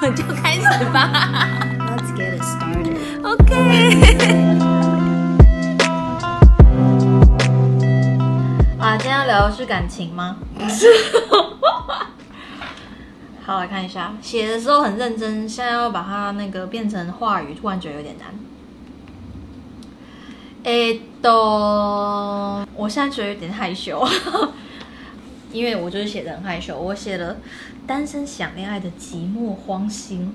们 就开始吧。Let's get it started. OK。啊，今天要聊的是感情吗？好，来看一下，写的时候很认真，现在要把它那个变成话语，突然觉得有点难。诶，都，我现在觉得有点害羞，因为我就是写的很害羞。我写了单身想恋爱的寂寞荒心，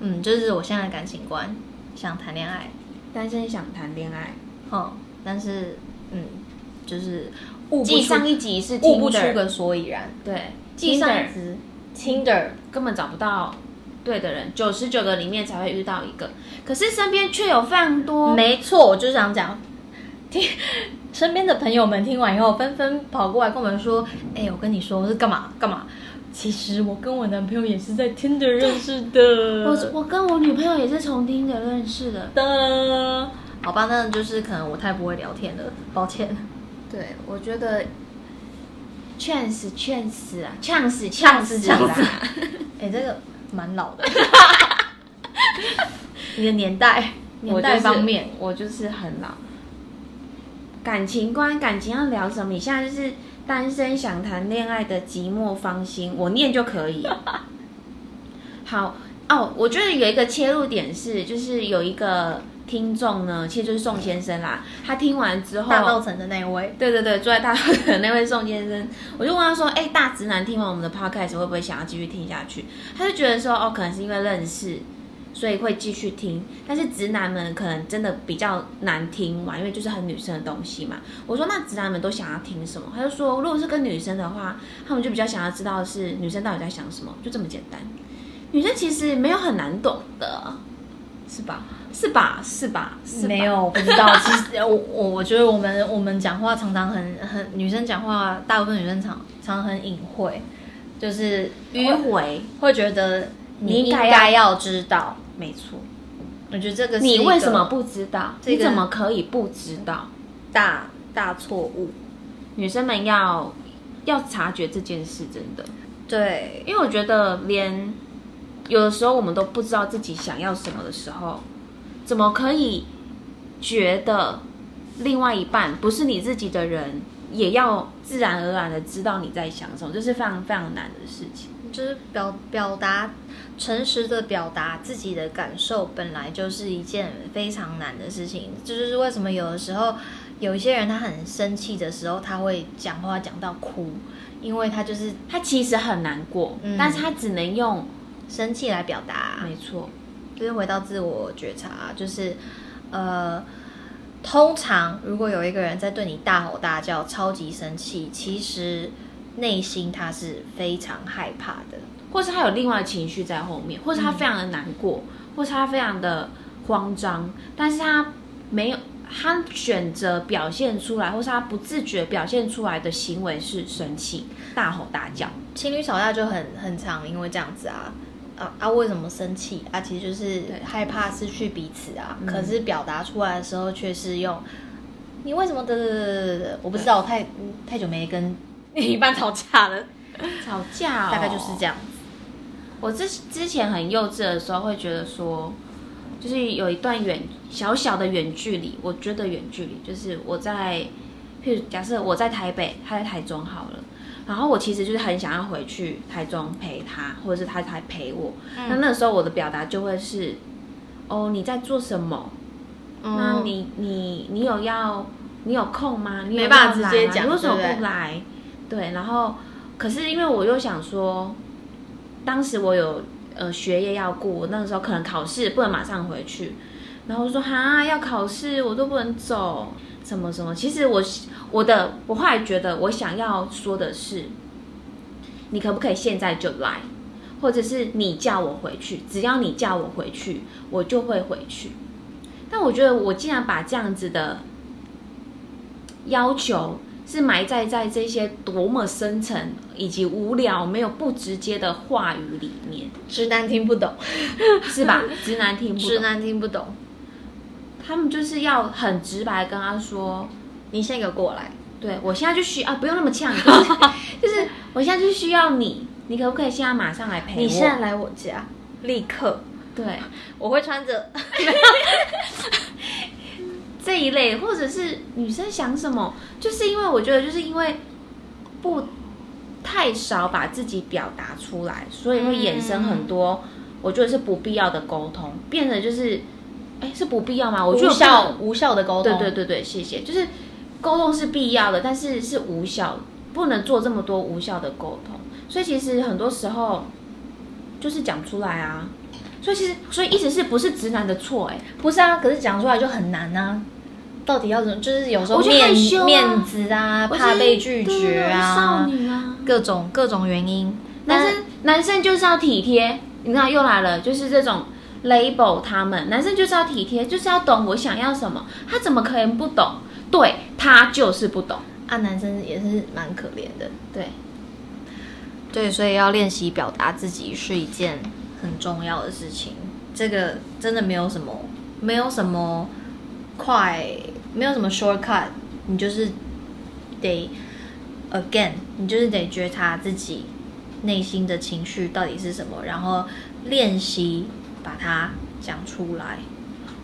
嗯，就是我现在的感情观，想谈恋爱，单身想谈恋爱，嗯，但是嗯，就是悟不上一集是悟不出个所以然。对，记上一 Tinder 集。Tinder 根本找不到对的人，九十九个里面才会遇到一个，可是身边却有非常多没错，我就想讲，听 身边的朋友们听完以后，纷纷跑过来跟我们说：“哎、我跟你说，我是干嘛干嘛？其实我跟我男朋友也是在 Tinder 认识的。”我我跟我女朋友也是从听的认识的。的，好吧，那就是可能我太不会聊天了，抱歉。对，我觉得劝死劝死啊，呛死呛呛死死呛死啦！哎、这个蛮老的，你的年代年代方面，我就是很老。感情观，感情要聊什么？你现在就是单身想谈恋爱的寂寞芳心，我念就可以。好哦，我觉得有一个切入点是，就是有一个听众呢，其实就是宋先生啦。他听完之后，大稻城的那位，对对对，住在大陆的那位宋先生，我就问他说：“哎、大直男听完我们的 podcast 会不会想要继续听下去？”他就觉得说：“哦，可能是因为认识，所以会继续听。但是直男们可能真的比较难听嘛，因为就是很女生的东西嘛。”我说：“那直男们都想要听什么？”他就说：“如果是跟女生的话，他们就比较想要知道是女生到底在想什么，就这么简单。女生其实没有很难懂的，是吧？是吧？是吧？是吧没有不知道。其实 我我我觉得我们我们讲话常常很很女生讲话，大部分女生常常常很隐晦，就是迂回，会觉得你应该要知道。没错。我觉得这个是你为什么不知道？这个你怎么可以不知道？大大错误？女生们要要察觉这件事，真的，对，因为我觉得连有的时候我们都不知道自己想要什么的时候，怎么可以觉得另外一半不是你自己的人，也要自然而然的知道你在想什么，这是非常非常难的事情。就是表表达诚实的表达自己的感受，本来就是一件非常难的事情。这就是为什么有的时候有一些人他很生气的时候，他会讲话讲到哭，因为他就是他其实很难过，嗯但是他只能用，生气来表达。没错，就是回到自我觉察，就是呃，通常如果有一个人在对你大吼大叫、超级生气，其实内心他是非常害怕的。或是他有另外的情绪在后面，或是他非常的难过，或是他非常的慌张，但是他没有，他选择表现出来，或是他不自觉表现出来的行为是生气、大吼大叫。情侣吵架就很很常，因为这样子啊。啊啊！为什么生气啊？其实就是害怕失去彼此啊。嗯可是表达出来的时候，却是用你为什么的？我不知道，我太嗯太久没跟另一半吵架了，吵架、哦，大概就是这。样。我之之前很幼稚的时候，会觉得说，就是有一段远小小的远距离，我觉得远距离就是我在，譬如假设我在台北，他在台中好了。然后我其实就是很想要回去台中陪他，或者是他才陪我。那那时候我的表达就会是，哦，你在做什么？那嗯你你你有要你有空吗？你有没办法直接讲吗你为什么不来？对，然后可是因为我又想说，当时我有呃学业要顾，那个时候可能考试不能马上回去，然后我说哈要考试我都不能走，什么什么。其实我我的我后来觉得我想要说的是，你可不可以现在就来？或者是你叫我回去，只要你叫我回去，我就会回去。但我觉得我竟然把这样子的要求是埋在在这些多么深层以及无聊、没有不直接的话语里面，直男听不懂，是吧？直男听不懂，直男听不懂。他们就是要很直白地跟他说，你先给我过来，对我现在就需啊，不用那么呛，就是就是我现在就需要你你可不可以现在马上来陪我？你现在来我家，立刻，对我会穿着。这一类，或者是女生想什么，就是因为我觉得，就是因为不太少把自己表达出来，所以会衍生很多，我觉得是不必要的沟通，变得就是，哎，是不必要吗？我觉得无效无效的沟通对通，对对对，谢谢。就是沟通是必要的，但是是无效，不能做这么多无效的沟通。所以其实很多时候就是讲出来啊。所以其实，所以意思是不是直男的错、哎，不是啊，可是讲出来就很难啊。到底要怎么？就是有时候面羞啊面子啊，怕被拒对绝啊少，女啊。各种各种原因。男生男生就是要体贴，你看又来了，就是这种 label 他们，男生就是要体贴，就是要懂我想要什么，他怎么可能不懂？对他就是不懂，啊，男生也是蛮可怜的。对，对，所以要练习表达自己是一件很重要的事情。这个真的没有什么，没有什么快，没有什么 shortcut，你就是得 again，你就是得觉察自己内心的情绪到底是什么，然后练习把它讲出来。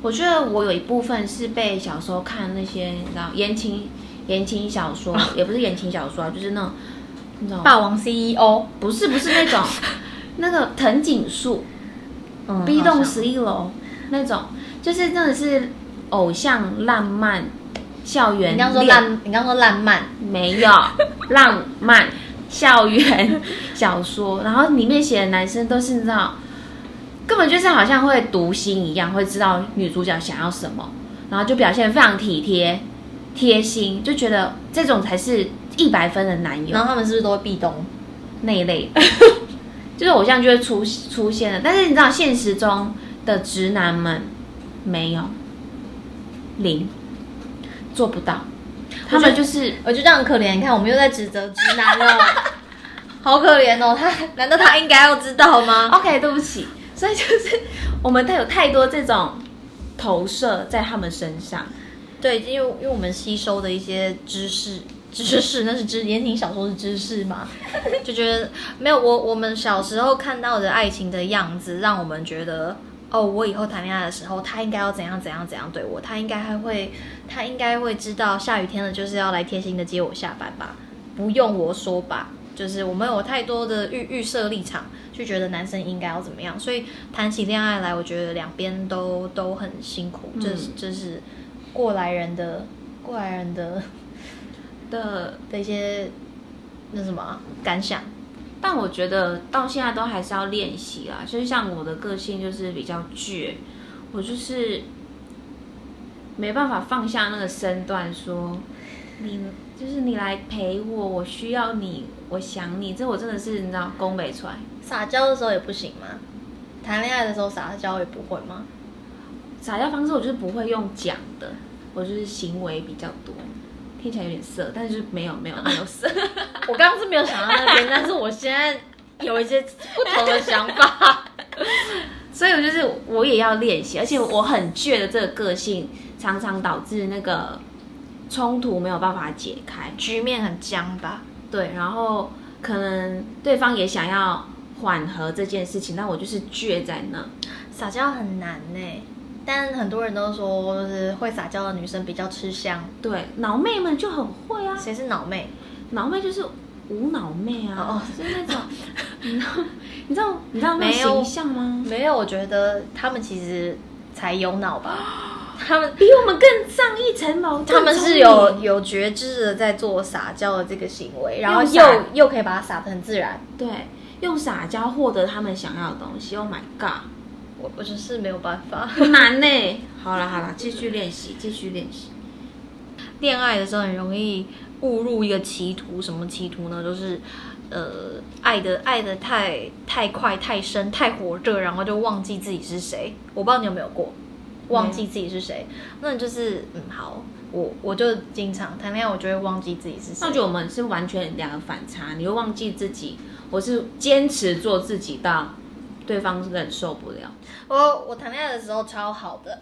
我觉得我有一部分是被小时候看那些你知道言情言情小说，也不是言情小说啊，就是那种那种霸王 CEO，不是不是那种 那个藤井树。嗯 B 栋十一楼那种，就是真的是偶像浪漫校园你刚说恋。烂，你刚说浪漫，没有 浪漫校园小说，然后里面写的男生都是你知道，根本就是好像会读心一样，会知道女主角想要什么，然后就表现非常体贴贴心，就觉得这种才是一百分的男友。然后他们是不是都会壁咚？那一类的，就是偶像就会出出现了。但是你知道，现实中的直男们没有零做不到，他们就是我就这样很可怜，你看我们又在指责直男了，好可怜哦。他难道他应该要知道吗？OK，对不起。所以就是我们太有太多这种投射在他们身上。对，因为因为我们吸收的一些知识，知识 那是知言情小说是知识嘛，就觉得没有我我们小时候看到的爱情的样子，让我们觉得哦，我以后谈恋爱的时候，他应该要怎样怎样怎样对我，他应该还会他应该会知道下雨天了就是要来贴心的接我下班吧，不用我说吧。就是我们有太多的预预设立场，就觉得男生应该要怎么样，所以谈起恋爱来，我觉得两边都都很辛苦，这是这是过来人的过来人的的，的一些那什么啊感想。但我觉得到现在都还是要练习啦。就是像我的个性就是比较倔，我就是没办法放下那个身段说你就是你来陪我，我需要你，我想你，这我真的是你知道攻北出来。撒娇的时候也不行吗？谈恋爱的时候撒娇也不会吗？撒娇方式我就是不会用讲的，我就是行为比较多，听起来有点色，但是就是没有没有没有色。我刚刚是没有想到那边，但是我现在有一些不同的想法。所以我就是我也要练习，而且我很倔的这个个性，常常导致那个冲突没有办法解开。局面很僵吧？对，然后可能对方也想要缓和这件事情，但我就是倔在那。撒娇很难呢，但很多人都说，就是会撒娇的女生比较吃香。对，脑妹们就很会啊，谁是脑妹？脑妹就是无脑妹啊，哦就是那种，你知道，你知道，你知道那没有种形象吗？没有，我觉得他们其实才有脑吧。他们比我们更上一层楼，他们是有有觉知的在做撒娇的这个行为，然后又又可以把它撒得很自然。对用撒娇获得他们想要的东西。Oh my god！我我只是没有办法。很难呢。好了好了，继续练习，继续练习。恋爱的时候很容易误入一个歧途，什么歧途呢？就是呃，爱的爱的太太快、太深、太火热，然后就忘记自己是谁。我不知道你有没有过忘记自己是谁？那就是嗯，好，我我就经常谈恋爱，我就会忘记自己是谁。那我觉得我们是完全两个反差，你会忘记自己，我是坚持做自己到对方是忍受不了。我我谈恋爱的时候超好的，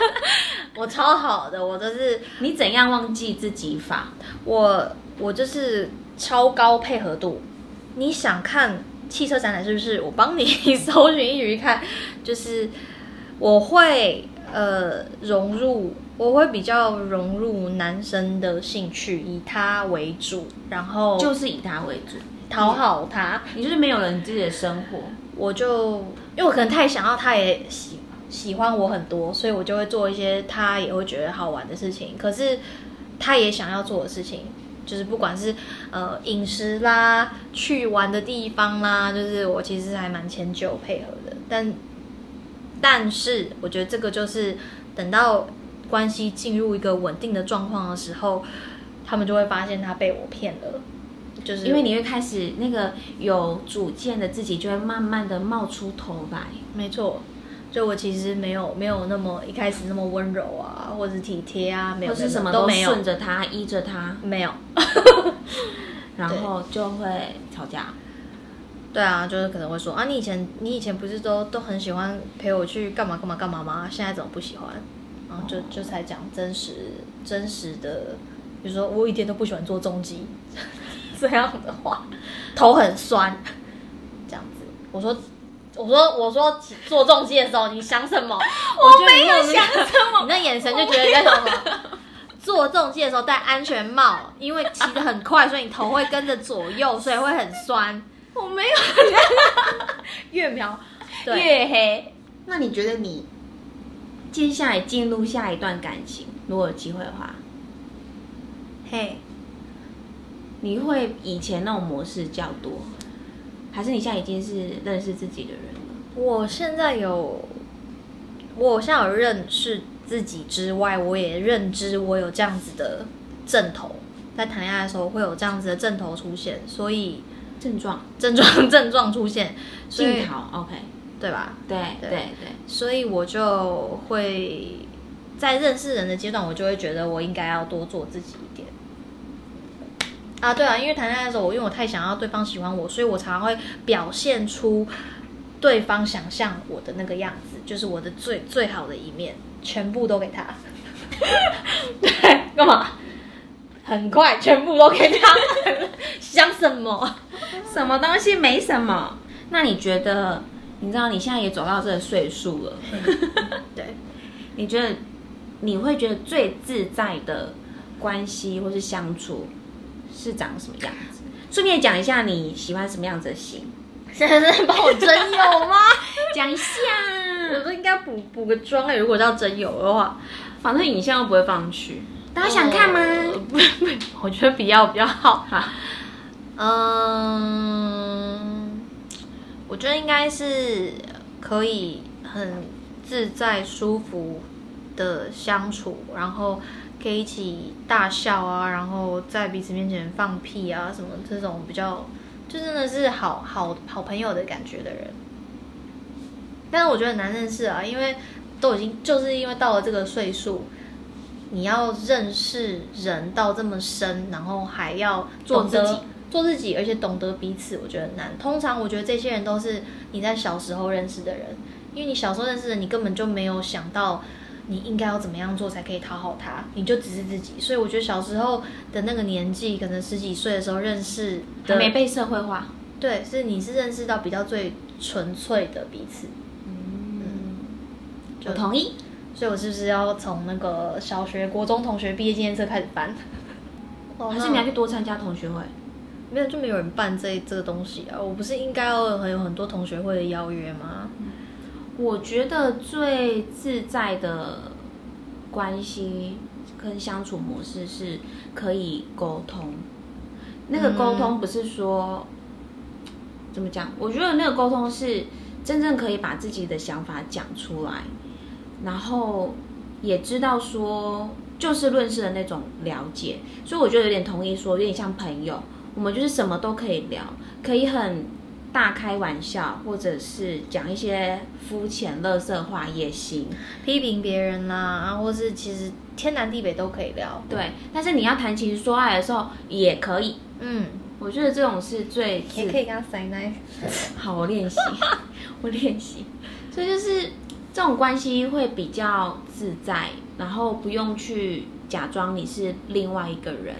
我超好的，我就是你怎样忘记自己法？我我就是超高配合度，你想看汽车展览是不是？我帮你搜寻一去看，就是我会呃融入，我会比较融入男生的兴趣，以他为主，然后就是以他为主，讨好他。你就是没有了你自己的生活，我就因为我可能太想要，他也喜喜欢我很多，所以我就会做一些他也会觉得好玩的事情。可是他也想要做的事情，就是不管是呃饮食啦、去玩的地方啦，就是我其实还蛮迁就配合的。但但是我觉得这个就是等到关系进入一个稳定的状况的时候，他们就会发现他被我骗了。就是因为你会开始那个有主见的自己就会慢慢的冒出头来。没错，就我其实没有没有那么一开始那么温柔啊，或者体贴啊，没有或是什么都没有顺着他依着他，没有。然后就会吵架。对啊，就是可能会说啊，你以前你以前不是都都很喜欢陪我去干嘛干嘛干嘛吗？现在怎么不喜欢？然后就就才讲真实真实的，比如说我一点都不喜欢做重击 这样的话，头很酸，这样子。我说我说我说做重机的时候你想什么？我没有想什么，你那眼神就觉得在想什么？做重机的时候戴安全帽，因为骑得很快，所以你头会跟着左右，所以会很酸。我没有越描对越黑。那你觉得你接下来进入下一段感情，如果有机会的话，嘿，你会以前那种模式较多，还是你现在已经是认识自己的人了？我现在有，我现在有认识自己之外，我也认知我有这样子的阵头，在谈恋爱的时候会有这样子的阵头出现，所以症状症状 症状出现，所以镜头，OK，对吧？对对对对，所以我就会在认识人的阶段，我就会觉得我应该要多做自己一点。啊，对啊，因为谈恋爱的时候，我因为我太想要对方喜欢我，所以我常常会表现出对方想象我的那个样子，就是我的最最好的一面，全部都给他。对，干嘛？很快，全部都给他。想什么？什么东西没什么。那你觉得，你知道你现在也走到这个岁数了，对，你觉得你会觉得最自在的关系或是相处是长什么样子？顺便讲一下你喜欢什么样子的型，现在帮我真有吗？讲一下。我都应该补补个妆哎，如果要真有的话，反正影像又不会放去，大家想看吗？呃不不，我觉得比较比较好。哈，嗯，我觉得应该是可以很自在舒服的相处，然后可以一起大笑啊，然后在彼此面前放屁啊，什么这种比较，就真的是好好好朋友的感觉的人。但是我觉得很难认识啊，因为都已经就是因为到了这个岁数，你要认识人到这么深，然后还要做自己做自己，而且懂得彼此，我觉得很难。通常我觉得这些人都是你在小时候认识的人，因为你小时候认识的，你根本就没有想到你应该要怎么样做才可以讨好他，你就只是自己。所以我觉得小时候的那个年纪，可能十几岁的时候认识的，没被社会化。对，是你是认识到比较最纯粹的彼此。嗯我同意。所以我是不是要从那个小学、国中同学毕业纪念册开始办？哦还是你要去多参加同学会？没有就没有人办这这个东西啊？我不是应该要很有很多同学会的邀约吗？我觉得最自在的关系跟相处模式是可以沟通。那个沟通不是说、怎么讲？我觉得那个沟通是真正可以把自己的想法讲出来，然后也知道说就事论事的那种了解。所以我觉得有点同意说，有点像朋友，我们就是什么都可以聊，可以很大开玩笑，或者是讲一些肤浅、乐色话也行。批评别人啦、啊，或是其实天南地北都可以聊。对，但是你要谈情说爱的时候也可以。嗯，我觉得这种是最也可以跟他塞奶。好，我练习，我练习。所以就是这种关系会比较自在，然后不用去假装你是另外一个人。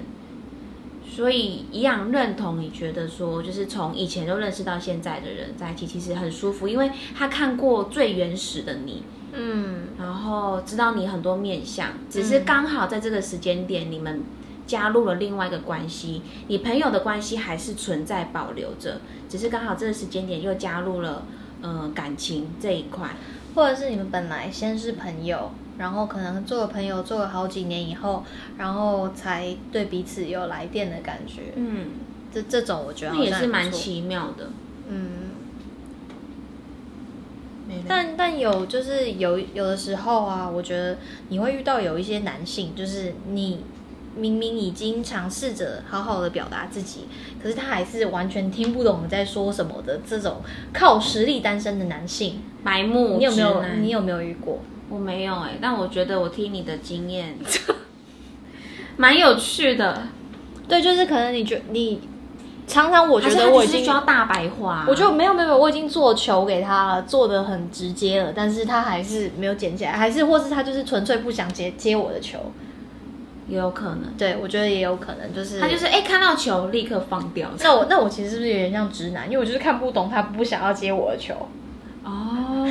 所以一样认同你觉得说，就是从以前就认识到现在的人在一起，其实很舒服，因为他看过最原始的你，嗯，然后知道你很多面相，只是刚好在这个时间点，你们加入了另外一个关系，你朋友的关系还是存在保留着，只是刚好这个时间点又加入了呃感情这一块。或者是你们本来先是朋友，然后可能做了朋友做了好几年以后，然后才对彼此有来电的感觉。嗯，这这种我觉得那也是蛮奇。妙的。嗯，但但有就是有有的时候啊，我觉得你会遇到有一些男性，就是你明明已经尝试着好好的表达自己，可是他还是完全听不懂你在说什么的这种靠实力单身的男性，白目，你有没有你有没有遇过？我没有哎、但我觉得我听你的经验 蛮有趣的。对，就是可能你觉你常常我觉得我已经需要大白话，我就没有没有没有，我已经做球给他了，做的很直接了，但是他还是没有捡起来，还是或是他就是纯粹不想接接我的球。也有可能，对，我觉得也有可能，就是他就是哎、看到球立刻放掉。那我那我其实是不是有点像直男？因为我就是看不懂他不想要接我的球，哦，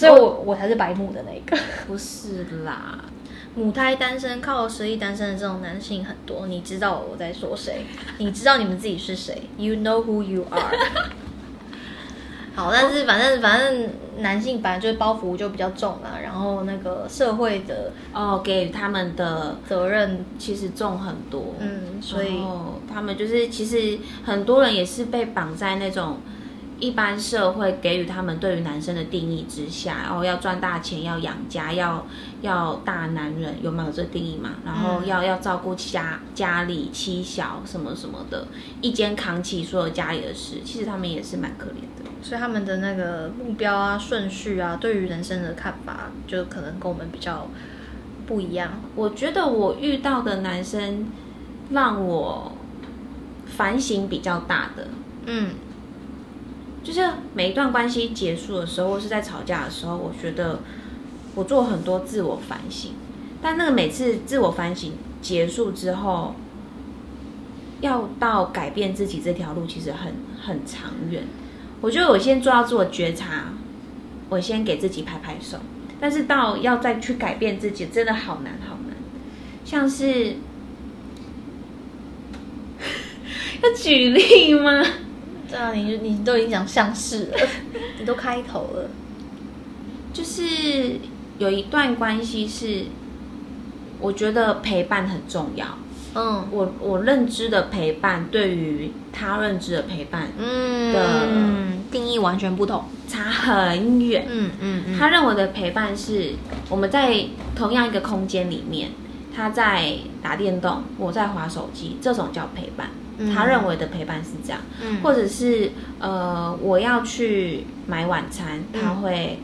所以我我才是白目的那一个。不是啦，母胎单身、靠实力单身的这种男性很多，你知道我在说谁？你知道你们自己是谁？You know who you are。好，但是反正反正男性本来就是包袱就比较重啦，然后那个社会的哦，给他们的责任，其实重很多，嗯，所以他们就是其实很多人也是被绑在那种一般社会给予他们对于男生的定义之下，然后要赚大钱，要养家，要要大男人，有没有这定义嘛？然后嗯要、要照顾家家里妻小什么什么的，一肩扛起所有家里的事，其实他们也是蛮可怜的。所以他们的那个目标啊、顺序啊，对于人生的看法，就可能跟我们比较不一样。我觉得我遇到的男生让我反省比较大的，嗯就是每一段关系结束的时候，或是在吵架的时候，我觉得我做很多自我反省，但那个每次自我反省结束之后，要到改变自己这条路，其实很很长远。我觉得我先做到自我觉察，我先给自己拍拍手，但是到要再去改变自己，真的好难好难。像是 要举例吗？对啊，你你都已经讲像是了，你都开头了。就是有一段关系是，我觉得陪伴很重要。嗯我我认知的陪伴，对于他认知的陪伴嗯的定义完全不同。差很远。嗯嗯嗯，他认为的陪伴是我们在同样一个空间里面，他在打电动，我在划手机，这种叫陪伴。嗯他认为的陪伴是这样，嗯或者是呃，我要去买晚餐，嗯他会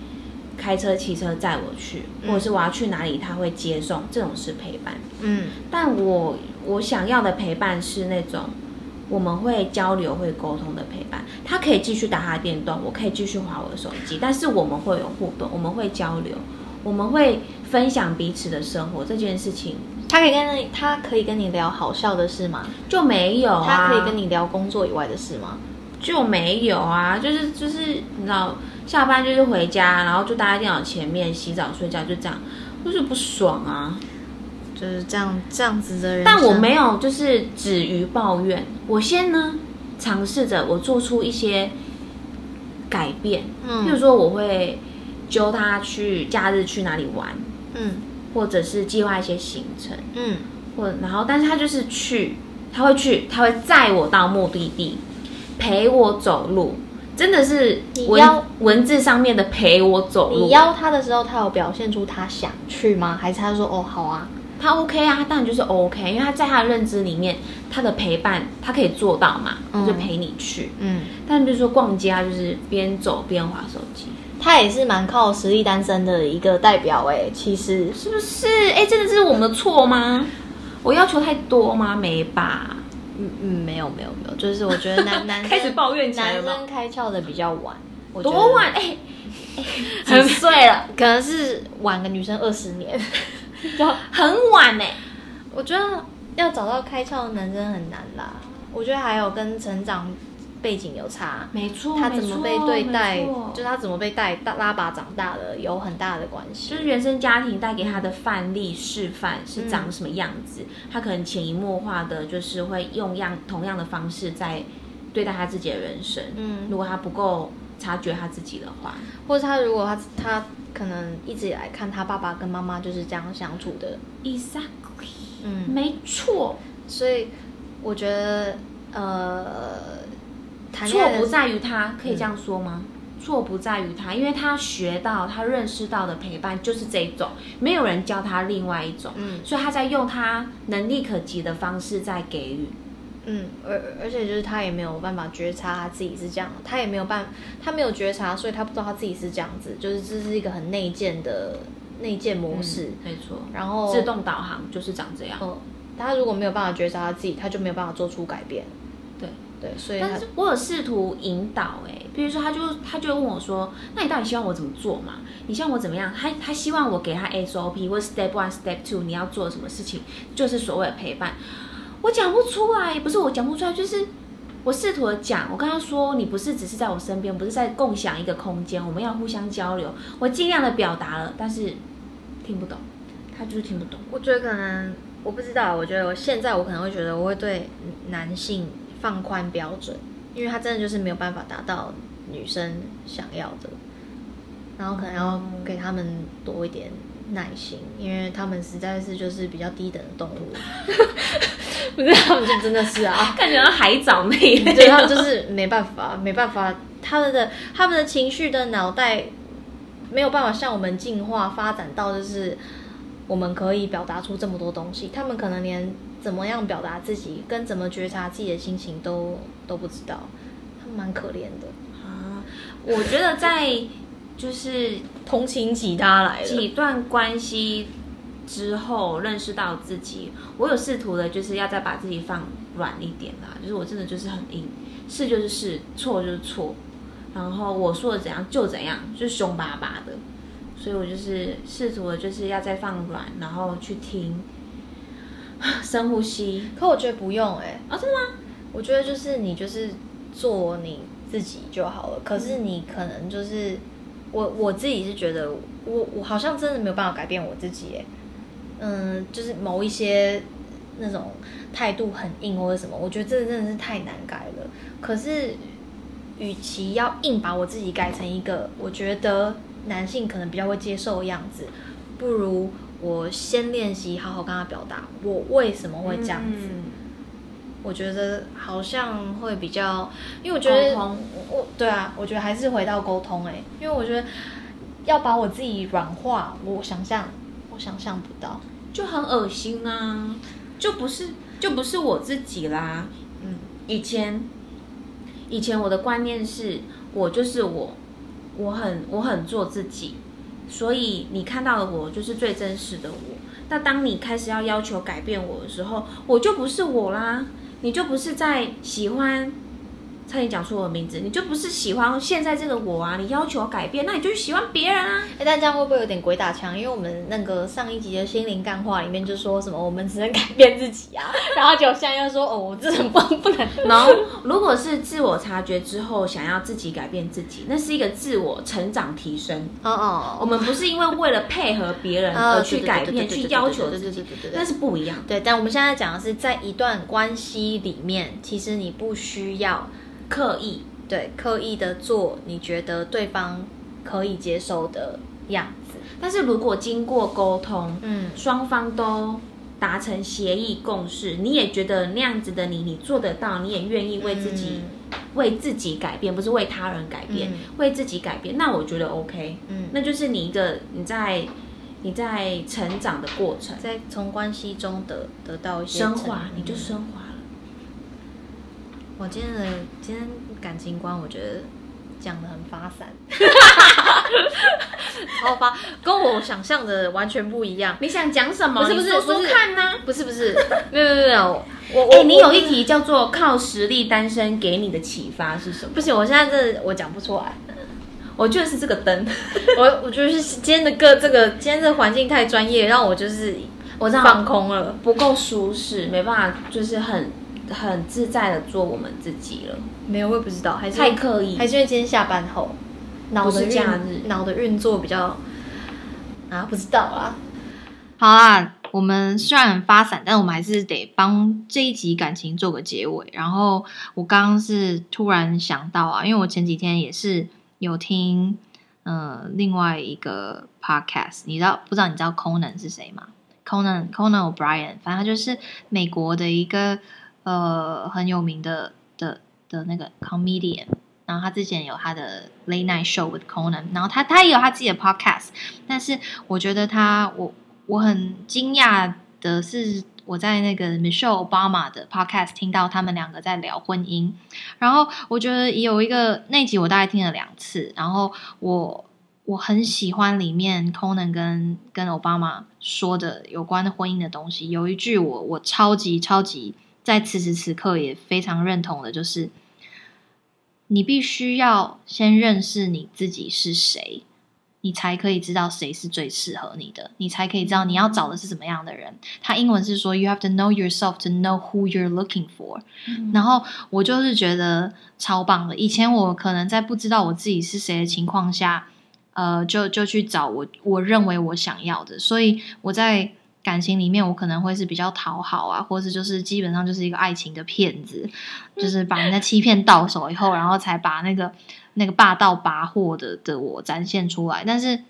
开车、骑车载我去，嗯或者是我要去哪里，他会接送，这种是陪伴。嗯但我我想要的陪伴是那种我们会交流、会沟通的陪伴。他可以继续打他的电动，我可以继续划我的手机，但是我们会有互动，我们会交流，我们会分享彼此的生活。这件事情他可以跟你，他可以跟你聊好笑的事吗？就没有啊，他可以跟你聊工作以外的事吗？就没有啊，就是就是你知道，下班就是回家，然后就待在电脑前面洗澡睡觉，就这样，就是不爽啊。就是这样这样子的人，但我没有就是止于抱怨，我先呢尝试着我做出一些改变，嗯譬如说我会揪他去假日去哪里玩，嗯或者是计划一些行程，嗯或然后但是他就是去，他会去，他会载我到目的地，陪我走路。真的是文文字上面的陪我走路，你邀他的时候，他有表现出他想去吗？还是他说哦好啊？他 OK 啊，他当然就是 OK，因为他在他的认知里面，他的陪伴他可以做到嘛，他就陪你去。嗯，但比如说逛街啊，就是边走边划手机，他也是蛮靠实力单身的一个代表哎、其实是不是？哎，真的是我们的错吗？我要求太多吗？没吧？嗯嗯没有没有没有，就是我觉得男 男生开始抱怨起来男生开窍的比较晚，我多晚？哎、哎几岁了？可能是晚个女生二十年。很晚呢、我觉得要找到开窍的男生很难啦。我觉得还有跟成长背景有差，没错，他怎么被对待，就是他怎么被带大拉拔长大的，有很大的关系。就是原生家庭带给他的范例示范是长什么样子，他可能潜移默化的就是会用样同样的方式在对待他自己的人生。嗯。如果他不够察觉他自己的话，或者他如果他他可能一直以来看他爸爸跟妈妈就是这样相处的，exactly，嗯，没错，所以我觉得呃，谈恋爱错不在于他，可以这样说吗？错不在于他，因为他学到、他认识到的陪伴就是这一种，没有人教他另外一种，嗯所以他在用他能力可及的方式在给予。嗯，而而且就是他也没有办法觉察他自己是这样，他也没有办，他没有觉察，所以他不知道他自己是这样子，就是这是一个很内建的内建模式。没错，然后自动导航就是长这样。嗯，他如果没有办法觉察他自己，他就没有办法做出改变。对对，所以但是我有试图引导、欸，哎，比如说他就他就问我说，那你到底希望我怎么做嘛？你希望我怎么样？他他希望我给他 SOP 或 Step One、Step Two，你要做什么事情，就是所谓的陪伴。我讲不出来，不是我讲不出来，就是我试图的讲。我跟他说，你不是只是在我身边，不是在共享一个空间，我们要互相交流。我尽量的表达了，但是听不懂，他就是听不懂。我觉得可能我不知道，我觉得我现在我可能会觉得我会对男性放宽标准，因为他真的就是没有办法达到女生想要的，然后可能要给他们多一点耐心，因为他们实在是就是比较低等的动物，不是他们就真的是啊，感觉像海藻那一类对他们就是没办法，没办法，他们的他们的情绪的脑袋没有办法像我们进化发展到，就是我们可以表达出这么多东西。他们可能连怎么样表达自己，跟怎么觉察自己的心情都都不知道，他蛮可怜的。啊，我觉得在就是同情起他来了，几段关系之后认识到自己，我有试图的，就是要再把自己放软一点啦。就是我真的就是很硬，是就是是，错就是错，然后我说的怎样就怎样，就是凶巴巴的。所以我就是试图的，就是要再放软，然后去听，深呼吸。可我觉得不用哎、啊、真的吗？我觉得就是你就是做你自己就好了。可是你可能就是我我自己是觉得我我好像真的没有办法改变我自己耶。嗯，就是某一些那种态度很硬或者什么，我觉得这真的是太难改了。可是与其要硬把我自己改成一个我觉得男性可能比较会接受的样子，不如我先练习好好跟他表达我为什么会这样子。嗯。我觉得好像会比较，因为我觉得我对啊，我觉得还是回到沟通哎、因为我觉得要把我自己软化，我想象我想象不到，就很恶心啊，就不是就不是我自己啦。嗯。以前以前我的观念是我就是我，我很我很做自己，所以你看到的我就是最真实的我。那当你开始要要求改变我的时候，我就不是我啦，你就不是在喜欢。差点讲出我的名字，你就不是喜欢现在这个我啊！你要求改变，那你就去喜欢别人啊！哎、但这样会不会有点鬼打墙？因为我们那个上一集的心灵干话里面就说什么我们只能改变自己啊，然后结果现在又说哦，我这人不不能，然后，如果是自我察觉之后想要自己改变自己，那是一个自我成长提升。哦哦，我们不是因为为了配合别人呃而去改变、去要求自己那是不一样。对，但我们现在讲的是在一段关系里面，其实你不需要刻意，对刻意的做你觉得对方可以接受的样子。但是如果经过沟通，嗯。双方都达成协议共识，你也觉得那样子的你，你做得到，你也愿意为自己、为自己改变，不是为他人改变，嗯。为自己改变，那我觉得 OK，嗯，那就是你一个你在你在成长的过程，在从关系中得得到一些升华，你就嗯。升华。了。我今天的今天感情观，我觉得讲的很发散，好发，跟我想象的完全不一样。你想讲什么？不是不是你说说不是看呢、不是不是，没有没有没有，我哎、我你有一题叫做“靠实力单身给你的启发是什么不行，我现在这我讲不出来。”？我觉得是这个灯。我我觉得是今天的个，这个今天这个环境太专业，让我就是我这样放空了。不够舒适，没办法，就是很很自在的做我们自己了，没有，我也不知道，还是太刻意还。是因为今天下班后，脑的假日脑的运作比较啊，不知道啦。好啦，我们虽然很发散，但我们还是得帮这一集感情做个结尾。然后我刚刚是突然想到啊，因为我前几天也是有听嗯另外一个 podcast，你知道不知道你知道 Conan 是谁吗？Conan Conan O'Brien，反正他就是美国的一个呃很有名的的的那个 comedian。然后他之前有他的 late night show with Conan，然后他他也有他自己的 podcast，但是我觉得他我我很惊讶的是，我在那个 Michelle Obama 的 podcast 听到他们两个在聊婚姻，然后我觉得有一个那集我大概听了两次，然后我我很喜欢里面 Conan 跟跟 Obama 说的有关婚姻的东西，有一句我我超级超级在此时此刻也非常认同的，就是你必须要先认识你自己是谁。你才可以知道谁是最适合你的，你才可以知道你要找的是什么样的人。他英文是说 “You have to know yourself to know who you're looking for”、然后我就是觉得超棒的。以前我可能在不知道我自己是谁的情况下，呃，就就去找我我认为我想要的，所以我在感情里面，我可能会是比较讨好啊，或是就是基本上就是一个爱情的骗子，就是把人家欺骗到手以后，然后才把那个那个霸道跋扈的的我展现出来。但是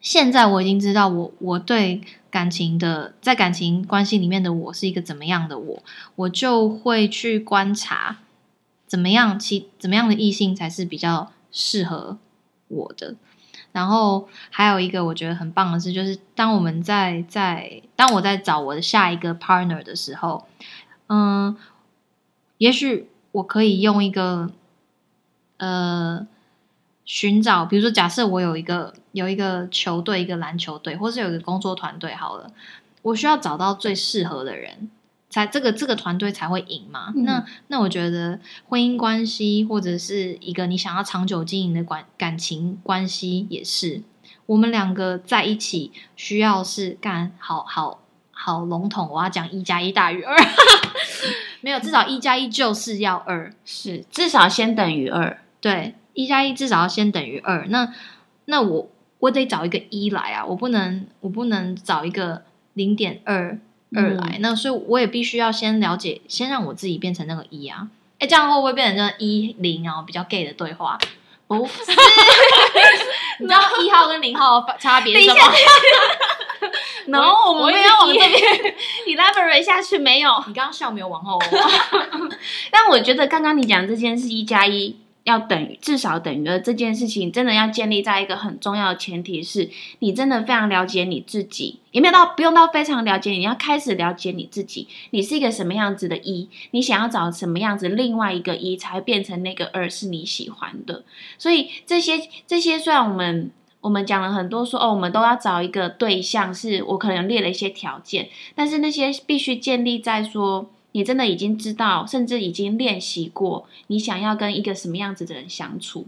现在我已经知道我我对感情的在感情关系里面的我是一个怎么样的我，我就会去观察怎么样其怎么样的异性才是比较适合我的。然后还有一个我觉得很棒的是，就是当我们在在当我在找我的下一个 partner 的时候，嗯，也许我可以用一个呃寻找，比如说假设我有一个有一个球队，一个篮球队，或是有一个工作团队，好了，我需要找到最适合的人。才这个这个团队才会赢嘛？嗯那那我觉得婚姻关系或者是一个你想要长久经营的关感情关系也是，我们两个在一起需要是干好好好笼统，我要讲一加一大于二，没有至少一加一就是要二，是至少先等于二。对，一加一至少要先等于二。那那我我得找一个一来啊，我不能我不能找一个零点二二来。那所以我也必须要先了解，先让我自己变成那个一啊。哎，这样会不会变成那一零啊？比较 gay 的对话？不是，你知道一号跟零号的差别是什么？然后 我们也要往一这边 elaborate 下去，没有。你刚刚笑没有往后哦？但我觉得刚刚你讲这件事一加一要等于至少等于了这件事情，真的要建立在一个很重要的前提是，你真的非常了解你自己，也没有到不用到非常了解你，你要开始了解你自己，你是一个什么样子的一，你想要找什么样子另外一个一，才会变成那个二是你喜欢的。所以这些这些虽然我们。我们讲了很多说哦，我们都要找一个对象，是我可能列了一些条件，但是那些必须建立在说你真的已经知道，甚至已经练习过，你想要跟一个什么样子的人相处。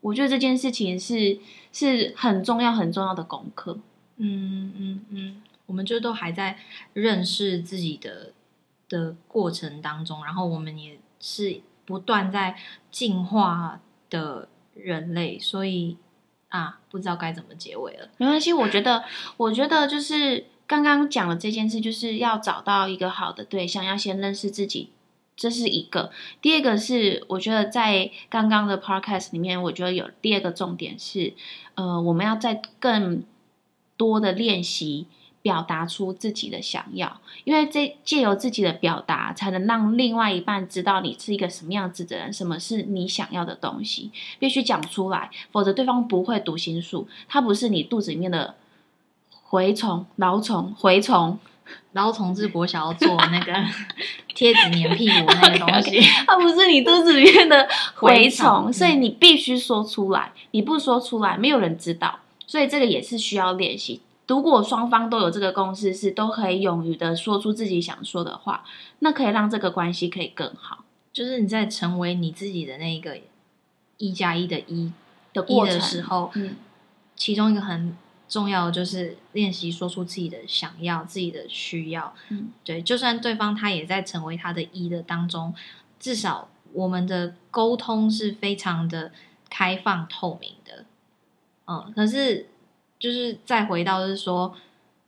我觉得这件事情是是很重要很重要的功课。嗯嗯嗯，我们就都还在认识自己的的过程当中，然后我们也是不断在进化的人类，所以啊，不知道该怎么结尾了。没关系，我觉得，我觉得就是刚刚讲的这件事，就是要找到一个好的对象，要先认识自己，这是一个。第二个是，我觉得在刚刚的 podcast 里面，我觉得有第二个重点是，呃，我们要在更多的练习。表达出自己的想要，因为这借由自己的表达，才能让另外一半知道你是一个什么样子的人，什么是你想要的东西，必须讲出来，否则对方不会读心术，他不是你肚子里面的蛔虫、老虫、蛔虫，然后同志国小要做那个 贴纸粘屁股那个东西，它不是你肚子里面的蛔蛔虫虫，所以你必须说出来，你不说出来，没有人知道，所以这个也是需要练习。如果双方都有这个共识，是都可以勇于的说出自己想说的话，那可以让这个关系可以更好。就是你在成为你自己的那一个一加一的一的过程时候，嗯，其中一个很重要的就是练习说出自己的想要、自己的需要。嗯，对，就算对方他也在成为他的一的当中，至少我们的沟通是非常的开放透明的。嗯，可是就是再回到就是说，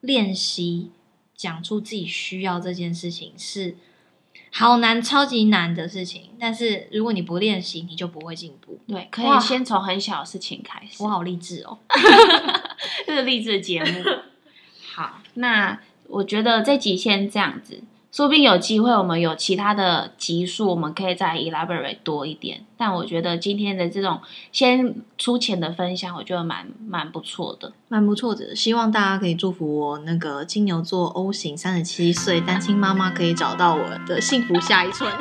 练习讲出自己需要这件事情是好难、超级难的事情。但是如果你不练习，你就不会进步。对，可以先从很小的事情开始我。好励志哦！这个励志的节目。好，那我觉得这集先这样子，说不定有机会我们有其他的集数，我们可以再 elaborate 多一点。但我觉得今天的这种先粗浅的分享，我觉得蛮蛮不错的。蛮不错的，希望大家可以祝福我那个金牛座 O 型三十七岁单亲妈妈可以找到我的幸福下一春。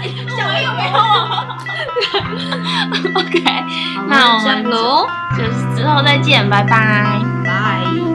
小朋友没有 OK，那我们喽。就是之后再见，拜拜拜。